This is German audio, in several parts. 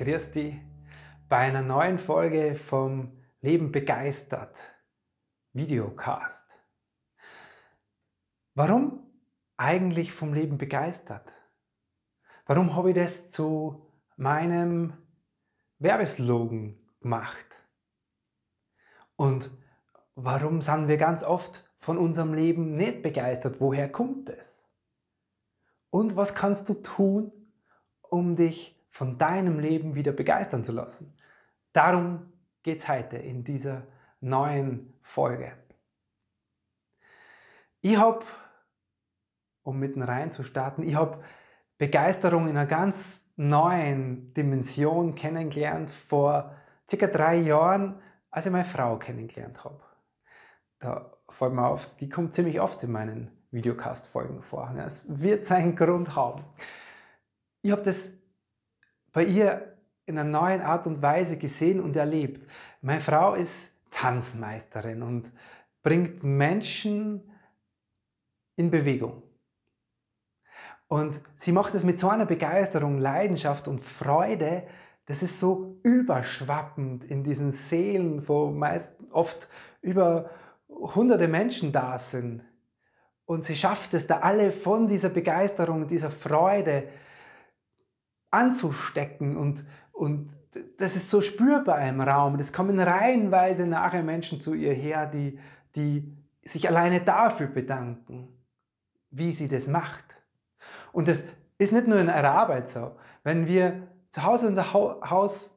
Grüß dich bei einer neuen Folge vom Leben begeistert Videocast. Warum eigentlich vom Leben begeistert? Warum habe ich das zu meinem Werbeslogan gemacht? Und warum sind wir ganz oft von unserem Leben nicht begeistert? Woher kommt es? Und was kannst du tun, um dich von deinem Leben wieder begeistern zu lassen? Darum geht es heute in dieser neuen Folge. Ich habe, um mitten rein zu starten, ich habe Begeisterung in einer ganz neuen Dimension kennengelernt vor circa drei Jahren, als ich meine Frau kennengelernt habe. Da fällt mir auf, die kommt ziemlich oft in meinen Videocast-Folgen vor. Es wird seinen Grund haben. Ich habe das bei ihr in einer neuen Art und Weise gesehen und erlebt. Meine Frau ist Tanzmeisterin und bringt Menschen in Bewegung. Und sie macht es mit so einer Begeisterung, Leidenschaft und Freude, das ist so überschwappend in diesen Seelen, wo meist oft über hunderte Menschen da sind. Und sie schafft es da alle von dieser Begeisterung, dieser Freude anzustecken und, und das ist so spürbar im Raum. Es kommen reihenweise nachher Menschen zu ihr her, die, die sich alleine dafür bedanken, wie sie das macht. Und das ist nicht nur in ihrer Arbeit so. Wenn wir zu Hause unser Haus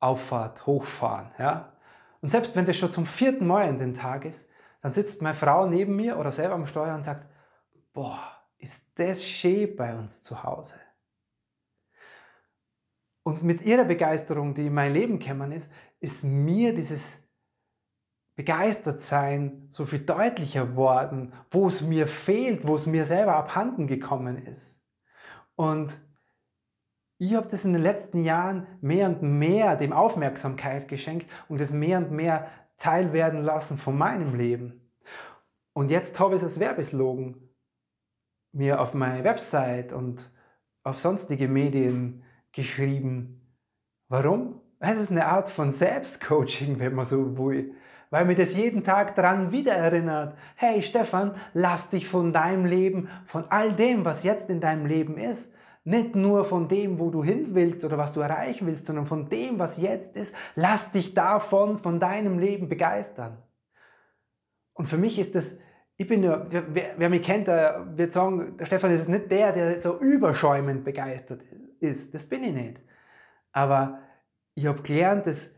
auffahrt, hochfahren, ja, und selbst wenn das schon zum vierten Mal in den Tag ist, dann sitzt meine Frau neben mir oder selber am Steuer und sagt, boah, ist das schön bei uns zu Hause. Und mit ihrer Begeisterung, die in mein Leben gekommen ist, ist mir dieses Begeistertsein so viel deutlicher worden, wo es mir fehlt, wo es mir selber abhanden gekommen ist. Und ich habe das in den letzten Jahren mehr und mehr dem Aufmerksamkeit geschenkt und es mehr und mehr Teil werden lassen von meinem Leben. Und jetzt habe ich es als Werbeslogan mir auf meine Website und auf sonstige Medien geschrieben. Warum? Es ist eine Art von Selbstcoaching, wenn man so will weil mir das jeden Tag daran wieder erinnert. Hey Stefan, lass dich von deinem Leben, von all dem, was jetzt in deinem Leben ist, nicht nur von dem, wo du hin willst oder was du erreichen willst, sondern von dem, was jetzt ist, lass dich davon, von deinem Leben begeistern. Und für mich ist das, ich bin nur, wer, wer mich kennt, der wird sagen, der Stefan ist nicht der, der so überschäumend begeistert ist. Das bin ich nicht. Aber ich habe gelernt, dass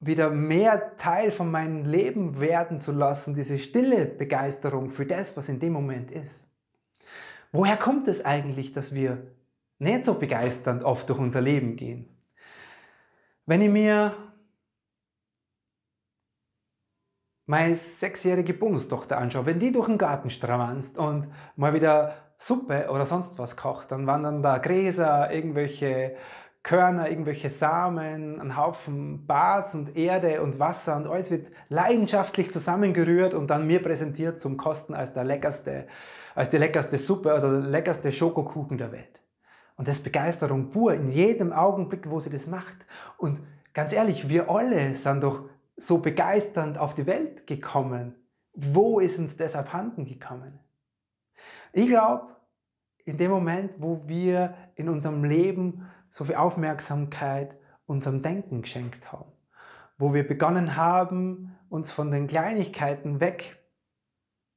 wieder mehr Teil von meinem Leben werden zu lassen, diese stille Begeisterung für das, was in dem Moment ist. Woher kommt es eigentlich, dass wir nicht so begeisternd oft durch unser Leben gehen? Wenn ich mir meine sechsjährige Bonustochter anschaue, wenn die durch den Garten stramanzt und mal wieder Suppe oder sonst was kocht, dann wandern da Gräser, irgendwelche Körner, irgendwelche Samen, ein Haufen Bars und Erde und Wasser und alles wird leidenschaftlich zusammengerührt und dann mir präsentiert zum Kosten als der leckerste, als die leckerste Suppe oder der leckerste Schokokuchen der Welt. Und das ist Begeisterung pur in jedem Augenblick, wo sie das macht. Und ganz ehrlich, wir alle sind doch so begeisternd auf die Welt gekommen. Wo ist uns das abhanden gekommen? Ich glaube, in dem Moment, wo wir in unserem Leben so viel Aufmerksamkeit unserem Denken geschenkt haben. Wo wir begonnen haben, uns von den Kleinigkeiten weg,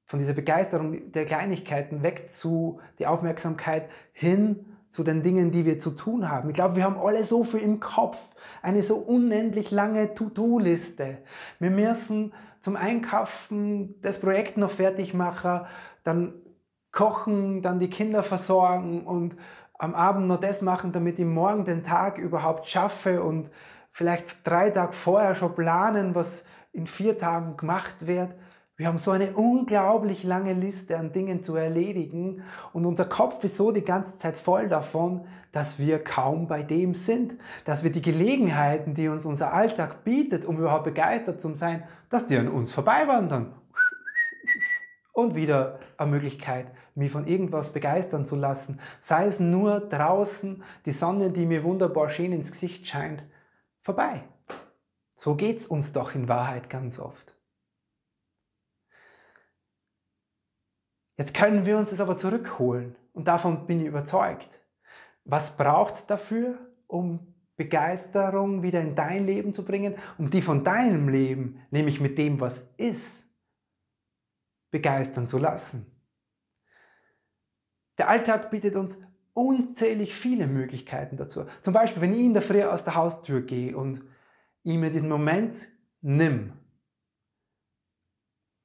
von dieser Begeisterung der Kleinigkeiten weg zu die Aufmerksamkeit hin zu den Dingen, die wir zu tun haben. Ich glaube, wir haben alle so viel im Kopf, eine so unendlich lange To-Do-Liste. Wir müssen zum Einkaufen das Projekt noch fertig machen, dann kochen, dann die Kinder versorgen und am Abend noch das machen, damit ich morgen den Tag überhaupt schaffe und vielleicht drei Tage vorher schon planen, was in vier Tagen gemacht wird. Wir haben so eine unglaublich lange Liste an Dingen zu erledigen und unser Kopf ist so die ganze Zeit voll davon, dass wir kaum bei dem sind, dass wir die Gelegenheiten, die uns unser Alltag bietet, um überhaupt begeistert zu sein, dass die an uns vorbeiwandern. Und wieder eine Möglichkeit, mich von irgendwas begeistern zu lassen, sei es nur draußen die Sonne, die mir wunderbar schön ins Gesicht scheint, vorbei. So geht's uns doch in Wahrheit ganz oft. Jetzt können wir uns das aber zurückholen und davon bin ich überzeugt. Was braucht es dafür, um Begeisterung wieder in dein Leben zu bringen, um die von deinem Leben, nämlich mit dem, was ist, begeistern zu lassen? Der Alltag bietet uns unzählig viele Möglichkeiten dazu. Zum Beispiel, wenn ich in der Früh aus der Haustür gehe und ich mir diesen Moment nimm,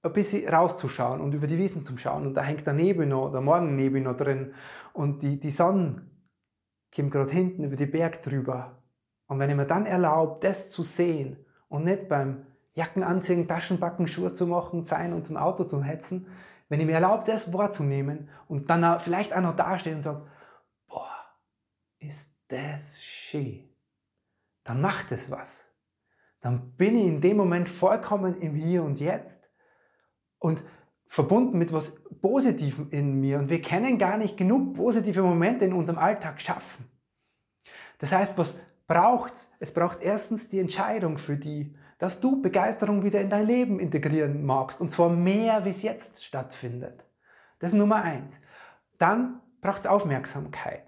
ein bisschen rauszuschauen und über die Wiesen zu schauen. Und da hängt der Nebel noch, der Morgennebel noch drin. Und die, die Sonne kommt gerade hinten über die Berg drüber. Und wenn ich mir dann erlaube, das zu sehen und nicht beim Jacken anziehen, Taschenbacken, Schuhe zu machen, sein und zum Auto zu hetzen, wenn ich mir erlaube, das wahrzunehmen und dann vielleicht auch noch dastehe und sage, boah, ist das schön, dann macht es was. Dann bin ich in dem Moment vollkommen im Hier und Jetzt und verbunden mit was Positivem in mir. Und wir können gar nicht genug positive Momente in unserem Alltag schaffen. Das heißt, was braucht es? Es braucht erstens die Entscheidung für die, dass du Begeisterung wieder in dein Leben integrieren magst. Und zwar mehr, wie es jetzt stattfindet. Das ist Nummer eins. Dann braucht es Aufmerksamkeit.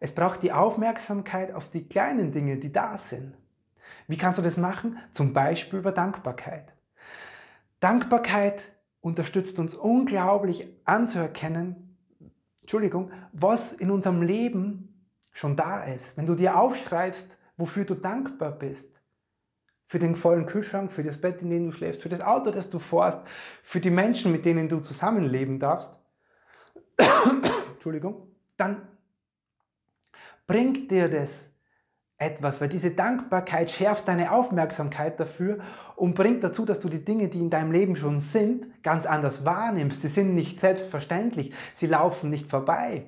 Es braucht die Aufmerksamkeit auf die kleinen Dinge, die da sind. Wie kannst du das machen? Zum Beispiel über Dankbarkeit. Dankbarkeit unterstützt uns unglaublich anzuerkennen, Entschuldigung, was in unserem Leben schon da ist. Wenn du dir aufschreibst, wofür du dankbar bist, für den vollen Kühlschrank, für das Bett, in dem du schläfst, für das Auto, das du fährst, für die Menschen, mit denen du zusammenleben darfst, Entschuldigung, dann bringt dir das etwas, weil diese Dankbarkeit schärft deine Aufmerksamkeit dafür und bringt dazu, dass du die Dinge, die in deinem Leben schon sind, ganz anders wahrnimmst. Sie sind nicht selbstverständlich, sie laufen nicht vorbei.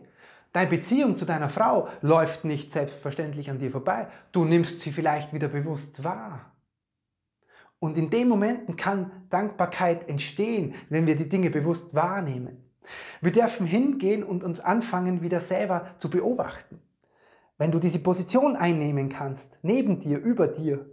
Deine Beziehung zu deiner Frau läuft nicht selbstverständlich an dir vorbei. Du nimmst sie vielleicht wieder bewusst wahr. Und in den Momenten kann Dankbarkeit entstehen, wenn wir die Dinge bewusst wahrnehmen. Wir dürfen hingehen und uns anfangen, wieder selber zu beobachten. Wenn du diese Position einnehmen kannst, neben dir, über dir,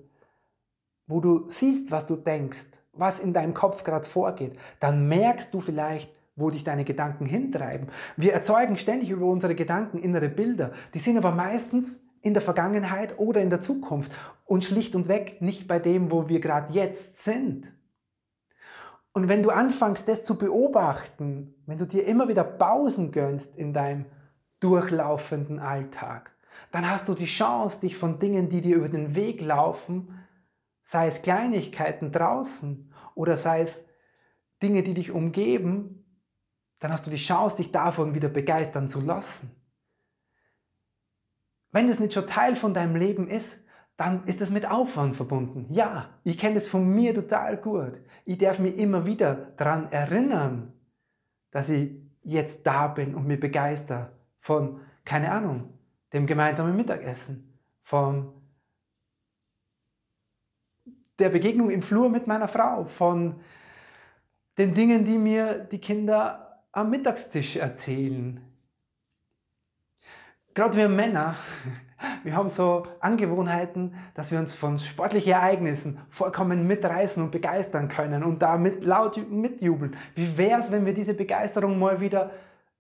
wo du siehst, was du denkst, was in deinem Kopf gerade vorgeht, dann merkst du vielleicht, wo dich deine Gedanken hintreiben. Wir erzeugen ständig über unsere Gedanken innere Bilder, die sind aber meistens in der Vergangenheit oder in der Zukunft und schlicht und weg nicht bei dem, wo wir gerade jetzt sind. Und wenn du anfängst, das zu beobachten, wenn du dir immer wieder Pausen gönnst in deinem durchlaufenden Alltag, dann hast du die Chance, dich von Dingen, die dir über den Weg laufen, sei es Kleinigkeiten draußen oder sei es Dinge, die dich umgeben, dann hast du die Chance, dich davon wieder begeistern zu lassen. Wenn das nicht schon Teil von deinem Leben ist, dann ist das mit Aufwand verbunden. Ja, ich kenne das von mir total gut. Ich darf mich immer wieder daran erinnern, dass ich jetzt da bin und mich begeister von, keine Ahnung, dem gemeinsamen Mittagessen, von der Begegnung im Flur mit meiner Frau, von den Dingen, die mir die Kinder am Mittagstisch erzählen. Gerade wir Männer, wir haben so Angewohnheiten, dass wir uns von sportlichen Ereignissen vollkommen mitreißen und begeistern können und damit laut mitjubeln. Wie wäre es, wenn wir diese Begeisterung mal wieder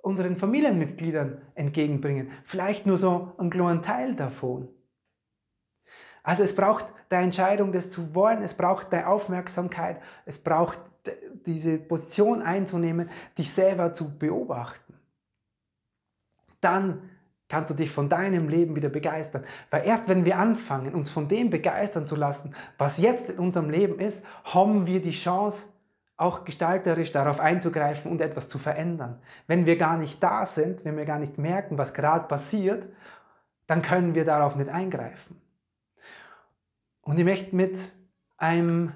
unseren Familienmitgliedern entgegenbringen. Vielleicht nur so einen kleinen Teil davon. Also es braucht deine Entscheidung, das zu wollen, es braucht deine Aufmerksamkeit, es braucht diese Position einzunehmen, dich selber zu beobachten. Dann kannst du dich von deinem Leben wieder begeistern. Weil erst wenn wir anfangen, uns von dem begeistern zu lassen, was jetzt in unserem Leben ist, haben wir die Chance, auch gestalterisch darauf einzugreifen und etwas zu verändern. Wenn wir gar nicht da sind, wenn wir gar nicht merken, was gerade passiert, dann können wir darauf nicht eingreifen. Und ich möchte mit einem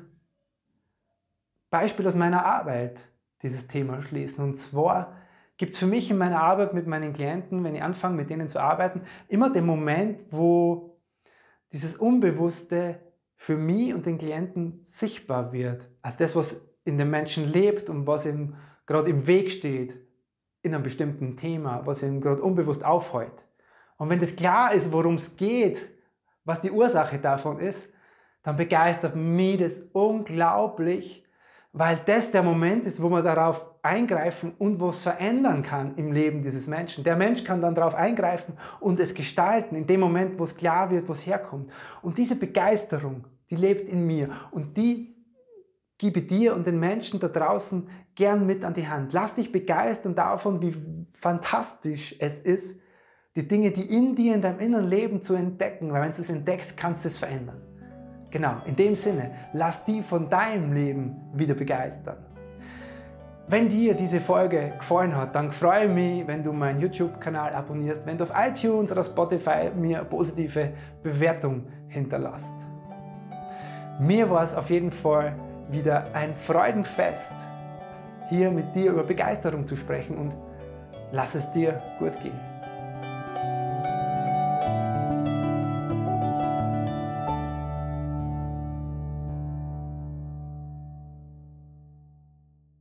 Beispiel aus meiner Arbeit dieses Thema schließen. Und zwar gibt es für mich in meiner Arbeit mit meinen Klienten, wenn ich anfange, mit denen zu arbeiten, immer den Moment, wo dieses Unbewusste für mich und den Klienten sichtbar wird. Also das, was in dem Menschen lebt und was ihm gerade im Weg steht in einem bestimmten Thema, was ihm gerade unbewusst aufhält. Und wenn das klar ist, worum es geht, was die Ursache davon ist, dann begeistert mich das unglaublich, weil das der Moment ist, wo man darauf eingreifen und was verändern kann im Leben dieses Menschen. Der Mensch kann dann darauf eingreifen und es gestalten, in dem Moment, wo es klar wird, wo es herkommt. Und diese Begeisterung, die lebt in mir und die gebe dir und den Menschen da draußen gern mit an die Hand. Lass dich begeistern davon, wie fantastisch es ist, die Dinge, die in dir, in deinem inneren Leben zu entdecken, weil wenn du es entdeckst, kannst du es verändern. Genau, in dem Sinne, lass die von deinem Leben wieder begeistern. Wenn dir diese Folge gefallen hat, dann freue ich mich, wenn du meinen YouTube-Kanal abonnierst, wenn du auf iTunes oder Spotify mir eine positive Bewertung hinterlässt. Mir war es auf jeden Fall wieder ein Freudenfest, hier mit dir über Begeisterung zu sprechen und lass es dir gut gehen.